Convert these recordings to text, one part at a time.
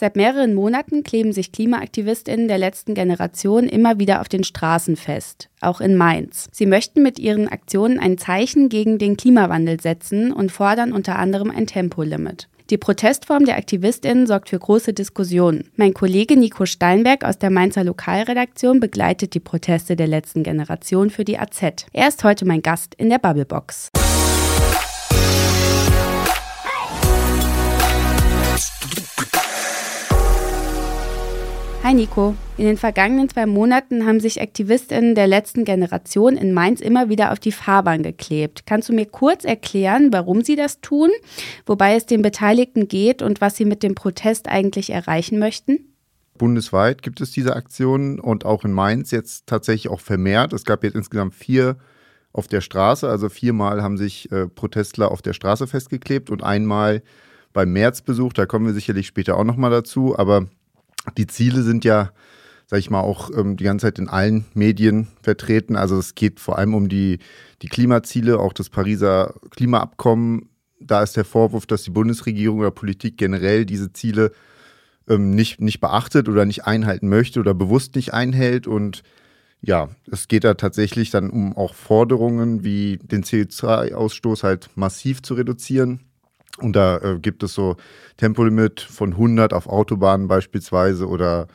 Seit mehreren Monaten kleben sich KlimaaktivistInnen der letzten Generation immer wieder auf den Straßen fest, auch in Mainz. Sie möchten mit ihren Aktionen ein Zeichen gegen den Klimawandel setzen und fordern unter anderem ein Tempolimit. Die Protestform der AktivistInnen sorgt für große Diskussionen. Mein Kollege Nico Steinberg aus der Mainzer Lokalredaktion begleitet die Proteste der letzten Generation für die AZ. Er ist heute mein Gast in der Bubblebox. Hi Nico. In den vergangenen zwei Monaten haben sich AktivistInnen der letzten Generation in Mainz immer wieder auf die Fahrbahn geklebt. Kannst du mir kurz erklären, warum sie das tun, wobei es den Beteiligten geht und was sie mit dem Protest eigentlich erreichen möchten? Bundesweit gibt es diese Aktionen und auch in Mainz jetzt tatsächlich auch vermehrt. Es gab jetzt insgesamt vier auf der Straße, also viermal haben sich äh, Protestler auf der Straße festgeklebt und einmal beim Märzbesuch, da kommen wir sicherlich später auch nochmal dazu, aber die Ziele sind ja, sag ich mal, auch ähm, die ganze Zeit in allen Medien vertreten. Also es geht vor allem um die, die Klimaziele, auch das Pariser Klimaabkommen. Da ist der Vorwurf, dass die Bundesregierung oder Politik generell diese Ziele ähm, nicht, nicht beachtet oder nicht einhalten möchte oder bewusst nicht einhält. Und ja, es geht da tatsächlich dann um auch Forderungen wie den CO2-Ausstoß halt massiv zu reduzieren und da äh, gibt es so Tempolimit von 100 auf Autobahnen beispielsweise oder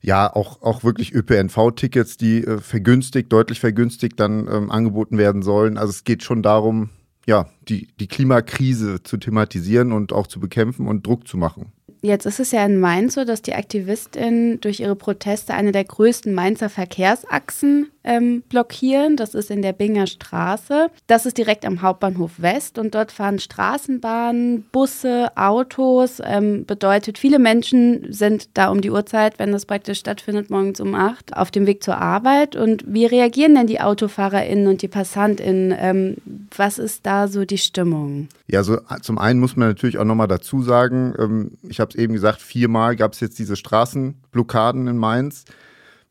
ja, auch, auch wirklich ÖPNV-Tickets, die äh, vergünstigt, deutlich vergünstigt dann ähm, angeboten werden sollen. Also es geht schon darum, ja, die, die Klimakrise zu thematisieren und auch zu bekämpfen und Druck zu machen. Jetzt ist es ja in Mainz so, dass die AktivistInnen durch ihre Proteste eine der größten Mainzer Verkehrsachsen ähm, blockieren. Das ist in der Binger Straße. Das ist direkt am Hauptbahnhof West und dort fahren Straßenbahnen, Busse, Autos. Ähm, bedeutet, viele Menschen sind da um die Uhrzeit, wenn das praktisch stattfindet, morgens um acht, auf dem Weg zur Arbeit. Und wie reagieren denn die AutofahrerInnen und die PassantInnen? Ähm, was ist da so die Stimmung? Ja, also zum einen muss man natürlich auch nochmal dazu sagen, ähm, ich habe es eben gesagt, viermal gab es jetzt diese Straßenblockaden in Mainz.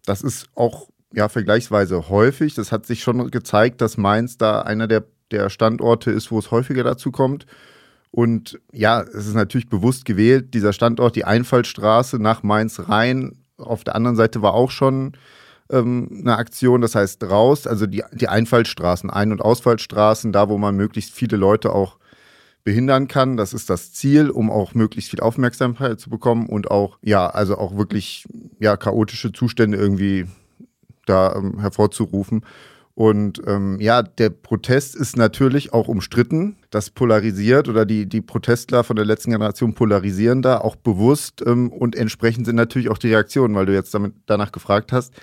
Das ist auch ja vergleichsweise häufig. Das hat sich schon gezeigt, dass Mainz da einer der, der Standorte ist, wo es häufiger dazu kommt. Und ja, es ist natürlich bewusst gewählt, dieser Standort, die Einfallstraße nach Mainz rein. Auf der anderen Seite war auch schon ähm, eine Aktion, das heißt raus, also die, die Einfallstraßen, Ein- und Ausfallstraßen, da wo man möglichst viele Leute auch behindern kann. Das ist das Ziel, um auch möglichst viel Aufmerksamkeit zu bekommen und auch, ja, also auch wirklich, ja, chaotische Zustände irgendwie da ähm, hervorzurufen. Und ähm, ja, der Protest ist natürlich auch umstritten. Das polarisiert oder die, die Protestler von der letzten Generation polarisieren da auch bewusst ähm, und entsprechend sind natürlich auch die Reaktionen, weil du jetzt damit, danach gefragt hast.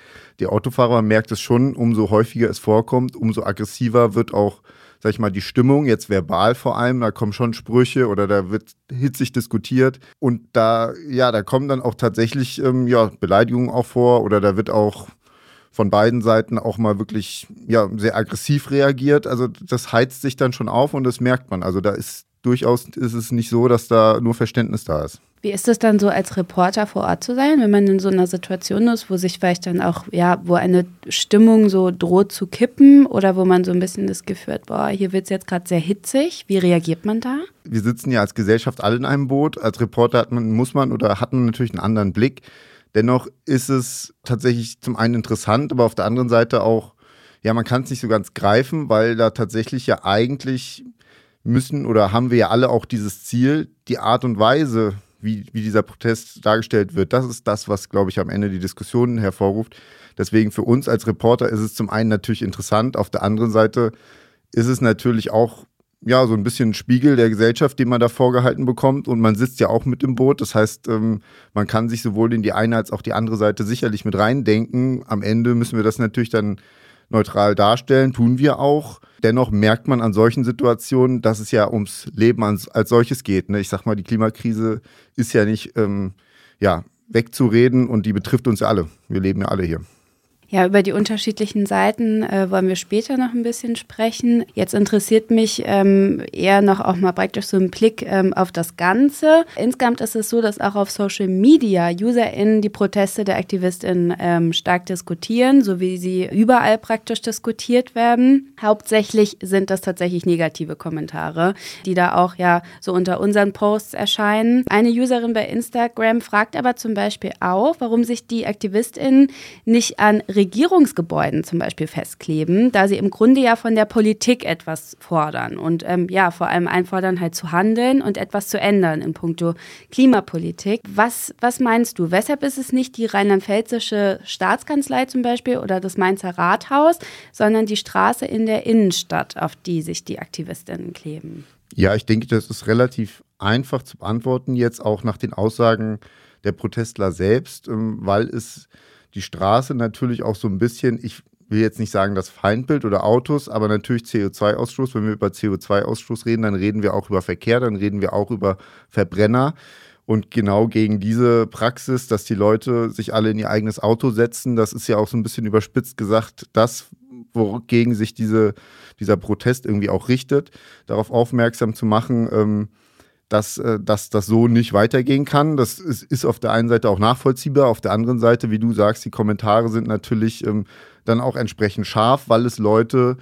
Die Autofahrer merkt es schon, umso häufiger es vorkommt, umso aggressiver wird auch sag ich mal, die Stimmung, jetzt verbal vor allem, da kommen schon Sprüche oder da wird hitzig diskutiert und da, ja, da kommen dann auch tatsächlich, ähm, ja, Beleidigungen auch vor oder da wird auch von beiden Seiten auch mal wirklich, ja, sehr aggressiv reagiert. Also das heizt sich dann schon auf und das merkt man. Also da ist durchaus, ist es nicht so, dass da nur Verständnis da ist. Wie ist es dann so als Reporter vor Ort zu sein, wenn man in so einer Situation ist, wo sich vielleicht dann auch, ja, wo eine Stimmung so droht zu kippen oder wo man so ein bisschen das Gefühl hat, boah, hier wird es jetzt gerade sehr hitzig. Wie reagiert man da? Wir sitzen ja als Gesellschaft alle in einem Boot. Als Reporter hat man, muss man oder hat man natürlich einen anderen Blick. Dennoch ist es tatsächlich zum einen interessant, aber auf der anderen Seite auch, ja, man kann es nicht so ganz greifen, weil da tatsächlich ja eigentlich müssen oder haben wir ja alle auch dieses Ziel, die Art und Weise, wie, wie dieser Protest dargestellt wird. Das ist das, was, glaube ich, am Ende die Diskussionen hervorruft. Deswegen für uns als Reporter ist es zum einen natürlich interessant, auf der anderen Seite ist es natürlich auch ja, so ein bisschen Spiegel der Gesellschaft, den man da vorgehalten bekommt. Und man sitzt ja auch mit im Boot. Das heißt, ähm, man kann sich sowohl in die eine als auch die andere Seite sicherlich mit reindenken. Am Ende müssen wir das natürlich dann neutral darstellen, tun wir auch. Dennoch merkt man an solchen Situationen, dass es ja ums Leben als, als solches geht. Ne? Ich sag mal, die Klimakrise ist ja nicht ähm, ja, wegzureden und die betrifft uns ja alle. Wir leben ja alle hier. Ja, über die unterschiedlichen Seiten äh, wollen wir später noch ein bisschen sprechen. Jetzt interessiert mich ähm, eher noch auch mal praktisch so ein Blick ähm, auf das Ganze. Insgesamt ist es so, dass auch auf Social Media UserInnen die Proteste der AktivistInnen ähm, stark diskutieren, so wie sie überall praktisch diskutiert werden. Hauptsächlich sind das tatsächlich negative Kommentare, die da auch ja so unter unseren Posts erscheinen. Eine Userin bei Instagram fragt aber zum Beispiel auch, warum sich die AktivistInnen nicht an Regierungsgebäuden zum Beispiel festkleben, da sie im Grunde ja von der Politik etwas fordern und ähm, ja, vor allem einfordern, halt zu handeln und etwas zu ändern in puncto Klimapolitik. Was, was meinst du? Weshalb ist es nicht die rheinland-pfälzische Staatskanzlei zum Beispiel oder das Mainzer Rathaus, sondern die Straße in der Innenstadt, auf die sich die Aktivistinnen kleben? Ja, ich denke, das ist relativ einfach zu beantworten, jetzt auch nach den Aussagen der Protestler selbst, ähm, weil es die Straße natürlich auch so ein bisschen, ich will jetzt nicht sagen das Feindbild oder Autos, aber natürlich CO2-Ausstoß. Wenn wir über CO2-Ausstoß reden, dann reden wir auch über Verkehr, dann reden wir auch über Verbrenner. Und genau gegen diese Praxis, dass die Leute sich alle in ihr eigenes Auto setzen, das ist ja auch so ein bisschen überspitzt gesagt, das, wogegen sich diese, dieser Protest irgendwie auch richtet, darauf aufmerksam zu machen, ähm, dass, äh, dass das so nicht weitergehen kann. Das ist, ist auf der einen Seite auch nachvollziehbar, auf der anderen Seite, wie du sagst, die Kommentare sind natürlich ähm, dann auch entsprechend scharf, weil es Leute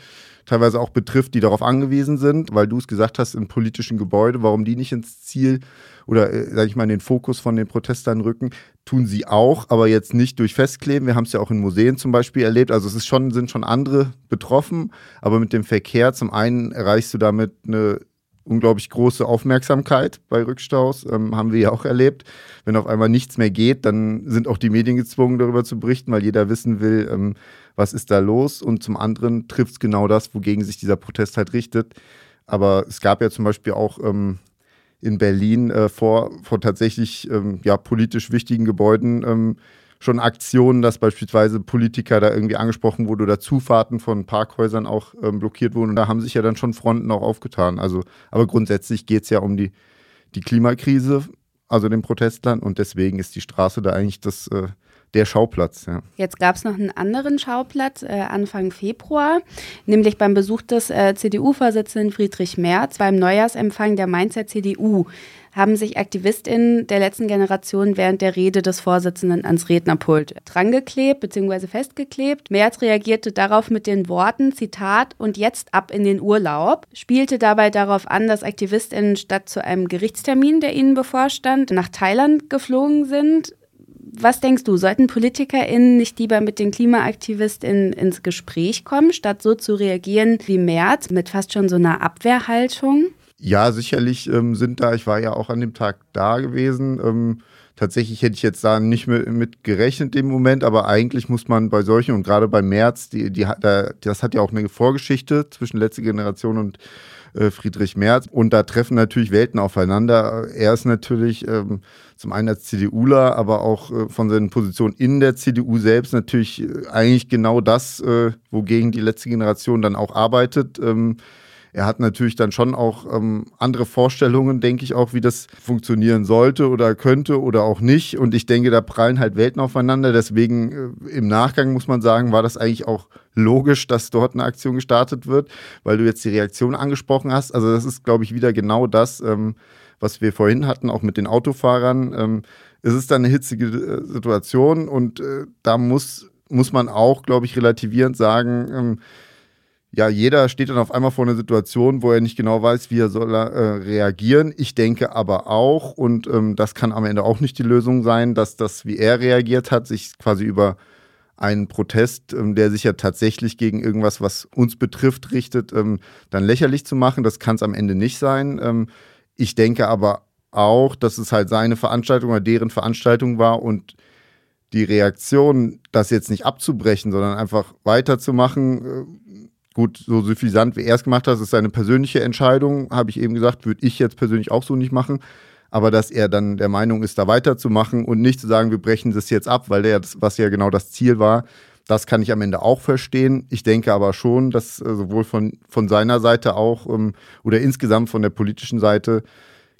teilweise auch betrifft, die darauf angewiesen sind, weil du es gesagt hast, in politischen Gebäuden, warum die nicht ins Ziel oder, äh, sage ich mal, in den Fokus von den Protestern rücken, tun sie auch, aber jetzt nicht durch Festkleben. Wir haben es ja auch in Museen zum Beispiel erlebt. Also es ist schon, sind schon andere betroffen, aber mit dem Verkehr zum einen erreichst du damit eine unglaublich große Aufmerksamkeit bei Rückstaus, ähm, haben wir ja auch erlebt. Wenn auf einmal nichts mehr geht, dann sind auch die Medien gezwungen, darüber zu berichten, weil jeder wissen will, ähm, was ist da los. Und zum anderen trifft es genau das, wogegen sich dieser Protest halt richtet. Aber es gab ja zum Beispiel auch ähm, in Berlin äh, vor, vor tatsächlich ähm, ja, politisch wichtigen Gebäuden ähm, schon Aktionen, dass beispielsweise Politiker da irgendwie angesprochen wurde oder Zufahrten von Parkhäusern auch ähm, blockiert wurden. Und da haben sich ja dann schon Fronten auch aufgetan. Also, aber grundsätzlich geht es ja um die, die Klimakrise, also den Protestlern. Und deswegen ist die Straße da eigentlich das, äh, der Schauplatz. Ja. Jetzt gab es noch einen anderen Schauplatz äh, Anfang Februar, nämlich beim Besuch des äh, CDU-Vorsitzenden Friedrich Merz beim Neujahrsempfang der Mainzer CDU haben sich AktivistInnen der letzten Generation während der Rede des Vorsitzenden ans Rednerpult drangeklebt bzw. festgeklebt. Merz reagierte darauf mit den Worten, Zitat, und jetzt ab in den Urlaub, spielte dabei darauf an, dass AktivistInnen statt zu einem Gerichtstermin, der ihnen bevorstand, nach Thailand geflogen sind. Was denkst du, sollten PolitikerInnen nicht lieber mit den KlimaaktivistInnen ins Gespräch kommen, statt so zu reagieren wie Merz mit fast schon so einer Abwehrhaltung? Ja, sicherlich ähm, sind da, ich war ja auch an dem Tag da gewesen. Ähm, tatsächlich hätte ich jetzt da nicht mit, mit gerechnet im Moment, aber eigentlich muss man bei solchen und gerade bei Merz, die, die, da, das hat ja auch eine Vorgeschichte zwischen letzte Generation und äh, Friedrich Merz. Und da treffen natürlich Welten aufeinander. Er ist natürlich ähm, zum einen als CDUler, aber auch äh, von seinen Positionen in der CDU selbst natürlich äh, eigentlich genau das, äh, wogegen die letzte Generation dann auch arbeitet. Ähm, er hat natürlich dann schon auch ähm, andere Vorstellungen, denke ich auch, wie das funktionieren sollte oder könnte oder auch nicht. Und ich denke, da prallen halt Welten aufeinander. Deswegen äh, im Nachgang muss man sagen, war das eigentlich auch logisch, dass dort eine Aktion gestartet wird, weil du jetzt die Reaktion angesprochen hast. Also das ist, glaube ich, wieder genau das, ähm, was wir vorhin hatten, auch mit den Autofahrern. Ähm, es ist dann eine hitzige äh, Situation und äh, da muss, muss man auch, glaube ich, relativierend sagen, ähm, ja, jeder steht dann auf einmal vor einer Situation, wo er nicht genau weiß, wie er soll äh, reagieren. Ich denke aber auch, und ähm, das kann am Ende auch nicht die Lösung sein, dass das, wie er reagiert hat, sich quasi über einen Protest, ähm, der sich ja tatsächlich gegen irgendwas, was uns betrifft, richtet, ähm, dann lächerlich zu machen. Das kann es am Ende nicht sein. Ähm, ich denke aber auch, dass es halt seine Veranstaltung oder deren Veranstaltung war und die Reaktion, das jetzt nicht abzubrechen, sondern einfach weiterzumachen, äh, Gut, so suffisant wie er es gemacht hat, ist seine persönliche Entscheidung, habe ich eben gesagt, würde ich jetzt persönlich auch so nicht machen. Aber dass er dann der Meinung ist, da weiterzumachen und nicht zu sagen, wir brechen das jetzt ab, weil der, was ja genau das Ziel war, das kann ich am Ende auch verstehen. Ich denke aber schon, dass äh, sowohl von, von seiner Seite auch ähm, oder insgesamt von der politischen Seite,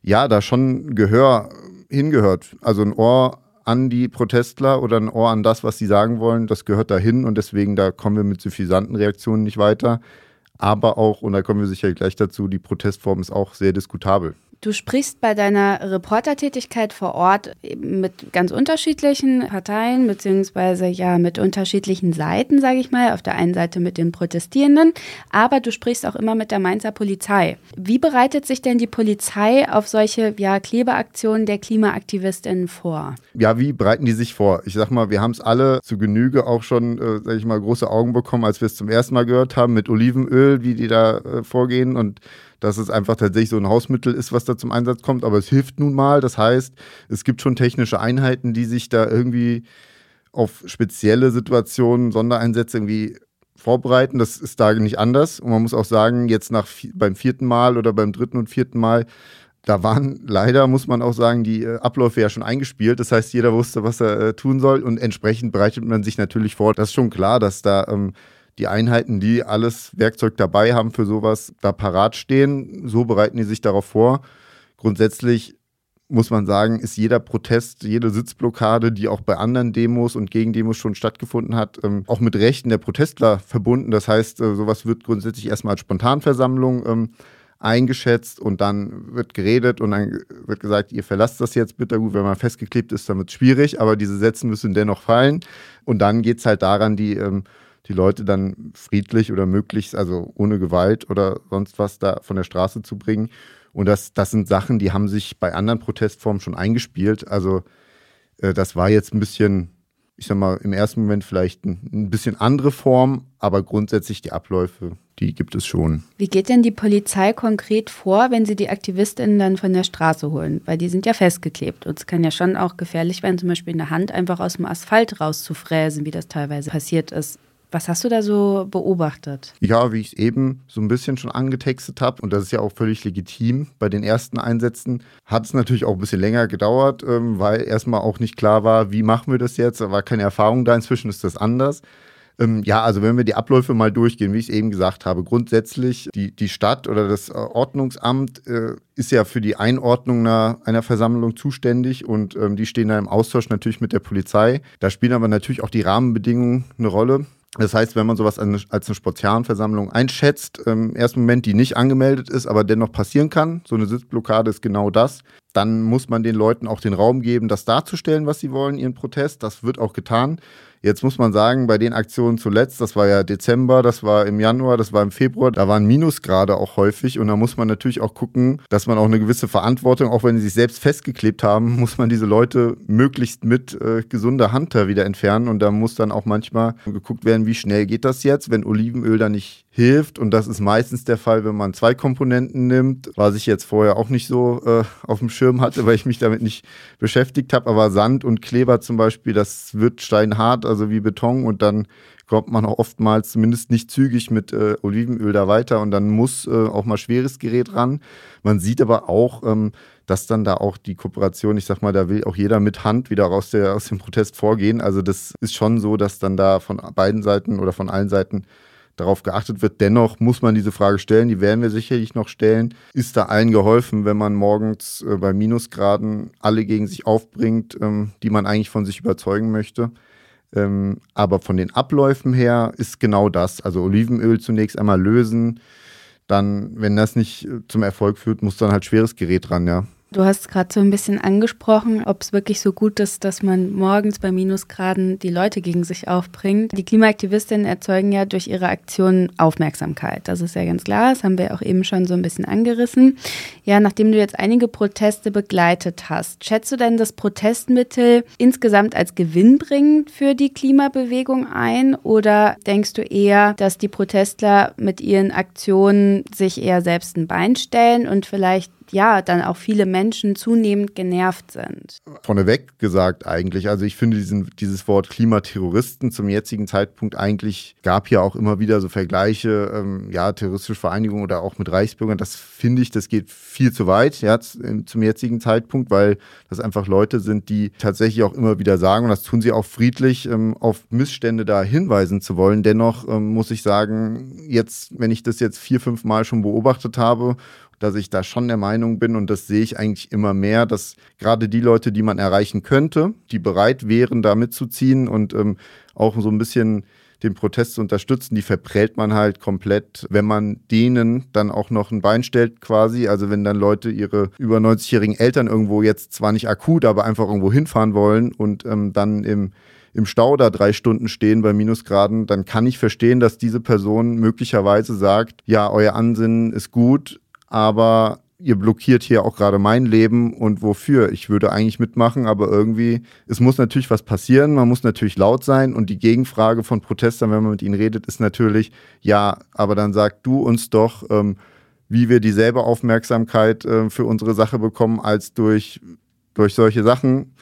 ja, da schon Gehör hingehört. Also ein Ohr an die Protestler oder ein Ohr an das, was sie sagen wollen. Das gehört dahin und deswegen, da kommen wir mit suffisanten Reaktionen nicht weiter. Aber auch, und da kommen wir sicher gleich dazu, die Protestform ist auch sehr diskutabel. Du sprichst bei deiner Reportertätigkeit vor Ort mit ganz unterschiedlichen Parteien, beziehungsweise ja mit unterschiedlichen Seiten, sage ich mal. Auf der einen Seite mit den Protestierenden, aber du sprichst auch immer mit der Mainzer Polizei. Wie bereitet sich denn die Polizei auf solche ja, Klebeaktionen der KlimaaktivistInnen vor? Ja, wie bereiten die sich vor? Ich sag mal, wir haben es alle zu Genüge auch schon, äh, sag ich mal, große Augen bekommen, als wir es zum ersten Mal gehört haben mit Olivenöl, wie die da äh, vorgehen und dass es einfach tatsächlich so ein Hausmittel ist, was da zum Einsatz kommt. Aber es hilft nun mal. Das heißt, es gibt schon technische Einheiten, die sich da irgendwie auf spezielle Situationen, Sondereinsätze irgendwie vorbereiten. Das ist da nicht anders. Und man muss auch sagen, jetzt nach beim vierten Mal oder beim dritten und vierten Mal, da waren leider, muss man auch sagen, die äh, Abläufe ja schon eingespielt. Das heißt, jeder wusste, was er äh, tun soll und entsprechend bereitet man sich natürlich vor. Das ist schon klar, dass da ähm, die Einheiten, die alles Werkzeug dabei haben für sowas, da parat stehen. So bereiten die sich darauf vor. Grundsätzlich muss man sagen, ist jeder Protest, jede Sitzblockade, die auch bei anderen Demos und Gegendemos schon stattgefunden hat, ähm, auch mit Rechten der Protestler verbunden. Das heißt, äh, sowas wird grundsätzlich erstmal als Spontanversammlung ähm, eingeschätzt und dann wird geredet und dann wird gesagt, ihr verlasst das jetzt bitte. Gut, wenn man festgeklebt ist, dann wird es schwierig, aber diese Sätze müssen dennoch fallen. Und dann geht es halt daran, die ähm, die Leute dann friedlich oder möglichst, also ohne Gewalt oder sonst was da von der Straße zu bringen. Und das, das sind Sachen, die haben sich bei anderen Protestformen schon eingespielt. Also äh, das war jetzt ein bisschen, ich sag mal, im ersten Moment vielleicht ein, ein bisschen andere Form, aber grundsätzlich die Abläufe, die gibt es schon. Wie geht denn die Polizei konkret vor, wenn sie die AktivistInnen dann von der Straße holen? Weil die sind ja festgeklebt. Und es kann ja schon auch gefährlich werden, zum Beispiel in der Hand einfach aus dem Asphalt rauszufräsen, wie das teilweise passiert ist. Was hast du da so beobachtet? Ja, wie ich es eben so ein bisschen schon angetextet habe, und das ist ja auch völlig legitim, bei den ersten Einsätzen hat es natürlich auch ein bisschen länger gedauert, ähm, weil erstmal auch nicht klar war, wie machen wir das jetzt, da war keine Erfahrung da, inzwischen ist das anders. Ähm, ja, also wenn wir die Abläufe mal durchgehen, wie ich es eben gesagt habe, grundsätzlich die, die Stadt oder das äh, Ordnungsamt äh, ist ja für die Einordnung einer, einer Versammlung zuständig und ähm, die stehen da im Austausch natürlich mit der Polizei. Da spielen aber natürlich auch die Rahmenbedingungen eine Rolle. Das heißt, wenn man sowas als eine Spontanversammlung einschätzt, im ersten Moment, die nicht angemeldet ist, aber dennoch passieren kann, so eine Sitzblockade ist genau das, dann muss man den Leuten auch den Raum geben, das darzustellen, was sie wollen, ihren Protest. Das wird auch getan. Jetzt muss man sagen, bei den Aktionen zuletzt, das war ja Dezember, das war im Januar, das war im Februar, da waren Minusgrade auch häufig. Und da muss man natürlich auch gucken, dass man auch eine gewisse Verantwortung, auch wenn sie sich selbst festgeklebt haben, muss man diese Leute möglichst mit äh, gesunder Hand da wieder entfernen. Und da muss dann auch manchmal geguckt werden, wie schnell geht das jetzt, wenn Olivenöl da nicht hilft. Und das ist meistens der Fall, wenn man zwei Komponenten nimmt, was ich jetzt vorher auch nicht so äh, auf dem Schirm hatte, weil ich mich damit nicht beschäftigt habe, aber Sand und Kleber zum Beispiel, das wird steinhart, also wie Beton und dann kommt man auch oftmals zumindest nicht zügig mit äh, Olivenöl da weiter und dann muss äh, auch mal schweres Gerät ran. Man sieht aber auch, ähm, dass dann da auch die Kooperation, ich sag mal, da will auch jeder mit Hand wieder aus, der, aus dem Protest vorgehen. Also das ist schon so, dass dann da von beiden Seiten oder von allen Seiten darauf geachtet wird. Dennoch muss man diese Frage stellen, die werden wir sicherlich noch stellen. Ist da allen geholfen, wenn man morgens äh, bei Minusgraden alle gegen sich aufbringt, ähm, die man eigentlich von sich überzeugen möchte? Ähm, aber von den Abläufen her ist genau das. Also Olivenöl zunächst einmal lösen. Dann, wenn das nicht äh, zum Erfolg führt, muss dann halt schweres Gerät ran, ja. Du hast gerade so ein bisschen angesprochen, ob es wirklich so gut ist, dass man morgens bei Minusgraden die Leute gegen sich aufbringt. Die Klimaaktivistinnen erzeugen ja durch ihre Aktionen Aufmerksamkeit. Das ist ja ganz klar. Das haben wir auch eben schon so ein bisschen angerissen. Ja, nachdem du jetzt einige Proteste begleitet hast, schätzt du denn das Protestmittel insgesamt als gewinnbringend für die Klimabewegung ein? Oder denkst du eher, dass die Protestler mit ihren Aktionen sich eher selbst ein Bein stellen und vielleicht ja dann auch viele Menschen zunehmend genervt sind. Vorneweg gesagt eigentlich, also ich finde diesen, dieses Wort Klimaterroristen zum jetzigen Zeitpunkt eigentlich gab ja auch immer wieder so Vergleiche, ähm, ja, terroristische Vereinigungen oder auch mit Reichsbürgern, das finde ich, das geht viel zu weit ja, zum jetzigen Zeitpunkt, weil das einfach Leute sind, die tatsächlich auch immer wieder sagen, und das tun sie auch friedlich, ähm, auf Missstände da hinweisen zu wollen. Dennoch ähm, muss ich sagen, jetzt, wenn ich das jetzt vier, fünf Mal schon beobachtet habe dass ich da schon der Meinung bin und das sehe ich eigentlich immer mehr, dass gerade die Leute, die man erreichen könnte, die bereit wären, da mitzuziehen und ähm, auch so ein bisschen den Protest zu unterstützen, die verprellt man halt komplett, wenn man denen dann auch noch ein Bein stellt quasi. Also wenn dann Leute ihre über 90-jährigen Eltern irgendwo jetzt zwar nicht akut, aber einfach irgendwo hinfahren wollen und ähm, dann im im Stau da drei Stunden stehen bei Minusgraden, dann kann ich verstehen, dass diese Person möglicherweise sagt, ja, euer Ansinnen ist gut, aber ihr blockiert hier auch gerade mein Leben und wofür? Ich würde eigentlich mitmachen, aber irgendwie, es muss natürlich was passieren, man muss natürlich laut sein und die Gegenfrage von Protestern, wenn man mit ihnen redet, ist natürlich, ja, aber dann sag du uns doch, ähm, wie wir dieselbe Aufmerksamkeit äh, für unsere Sache bekommen als durch, durch solche Sachen,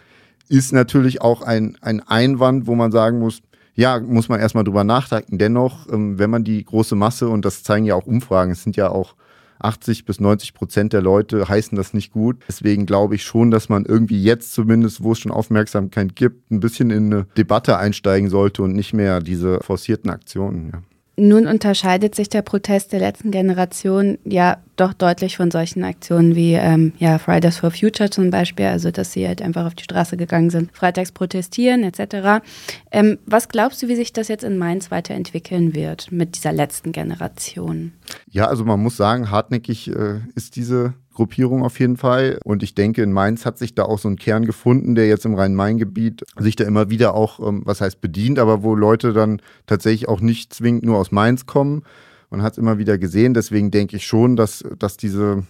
ist natürlich auch ein, ein Einwand, wo man sagen muss, ja, muss man erstmal drüber nachdenken. Dennoch, ähm, wenn man die große Masse, und das zeigen ja auch Umfragen, es sind ja auch 80 bis 90 Prozent der Leute heißen das nicht gut. Deswegen glaube ich schon, dass man irgendwie jetzt zumindest, wo es schon Aufmerksamkeit gibt, ein bisschen in eine Debatte einsteigen sollte und nicht mehr diese forcierten Aktionen. Ja. Nun unterscheidet sich der Protest der letzten Generation ja doch deutlich von solchen Aktionen wie ähm, ja, Fridays for Future zum Beispiel, also dass sie halt einfach auf die Straße gegangen sind, freitags protestieren etc. Ähm, was glaubst du, wie sich das jetzt in Mainz weiterentwickeln wird mit dieser letzten Generation? Ja, also man muss sagen, hartnäckig äh, ist diese Gruppierung auf jeden Fall. Und ich denke, in Mainz hat sich da auch so ein Kern gefunden, der jetzt im Rhein-Main-Gebiet sich da immer wieder auch, ähm, was heißt bedient, aber wo Leute dann tatsächlich auch nicht zwingend nur aus Mainz kommen. Man hat es immer wieder gesehen. Deswegen denke ich schon, dass, dass diese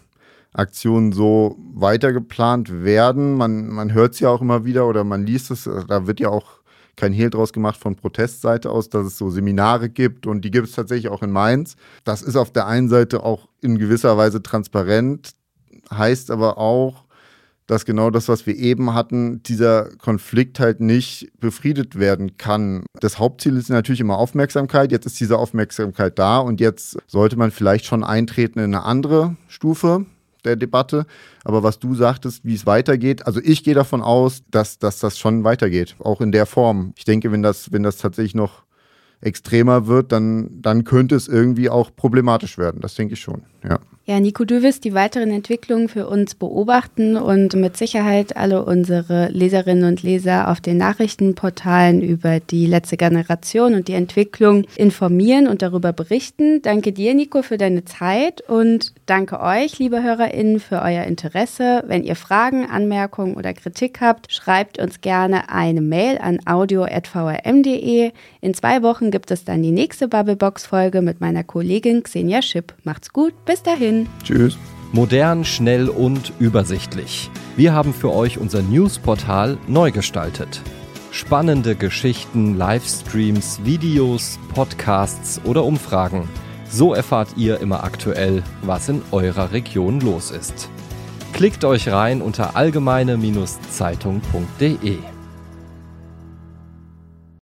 Aktionen so weiter geplant werden. Man, man hört es ja auch immer wieder oder man liest es. Da wird ja auch kein Hehl draus gemacht von Protestseite aus, dass es so Seminare gibt und die gibt es tatsächlich auch in Mainz. Das ist auf der einen Seite auch in gewisser Weise transparent, heißt aber auch, dass genau das, was wir eben hatten, dieser Konflikt halt nicht befriedet werden kann. Das Hauptziel ist natürlich immer Aufmerksamkeit. Jetzt ist diese Aufmerksamkeit da und jetzt sollte man vielleicht schon eintreten in eine andere Stufe der Debatte. Aber was du sagtest, wie es weitergeht, also ich gehe davon aus, dass, dass das schon weitergeht, auch in der Form. Ich denke, wenn das, wenn das tatsächlich noch extremer wird, dann, dann könnte es irgendwie auch problematisch werden. Das denke ich schon, ja. Ja, Nico, du wirst die weiteren Entwicklungen für uns beobachten und mit Sicherheit alle unsere Leserinnen und Leser auf den Nachrichtenportalen über die letzte Generation und die Entwicklung informieren und darüber berichten. Danke dir, Nico, für deine Zeit und danke euch, liebe HörerInnen, für euer Interesse. Wenn ihr Fragen, Anmerkungen oder Kritik habt, schreibt uns gerne eine Mail an audio.vrm.de. In zwei Wochen gibt es dann die nächste Bubblebox-Folge mit meiner Kollegin Xenia Schipp. Macht's gut, bis dahin. Tschüss. Modern, schnell und übersichtlich. Wir haben für euch unser Newsportal neu gestaltet. Spannende Geschichten, Livestreams, Videos, Podcasts oder Umfragen. So erfahrt ihr immer aktuell, was in eurer Region los ist. Klickt euch rein unter allgemeine-zeitung.de.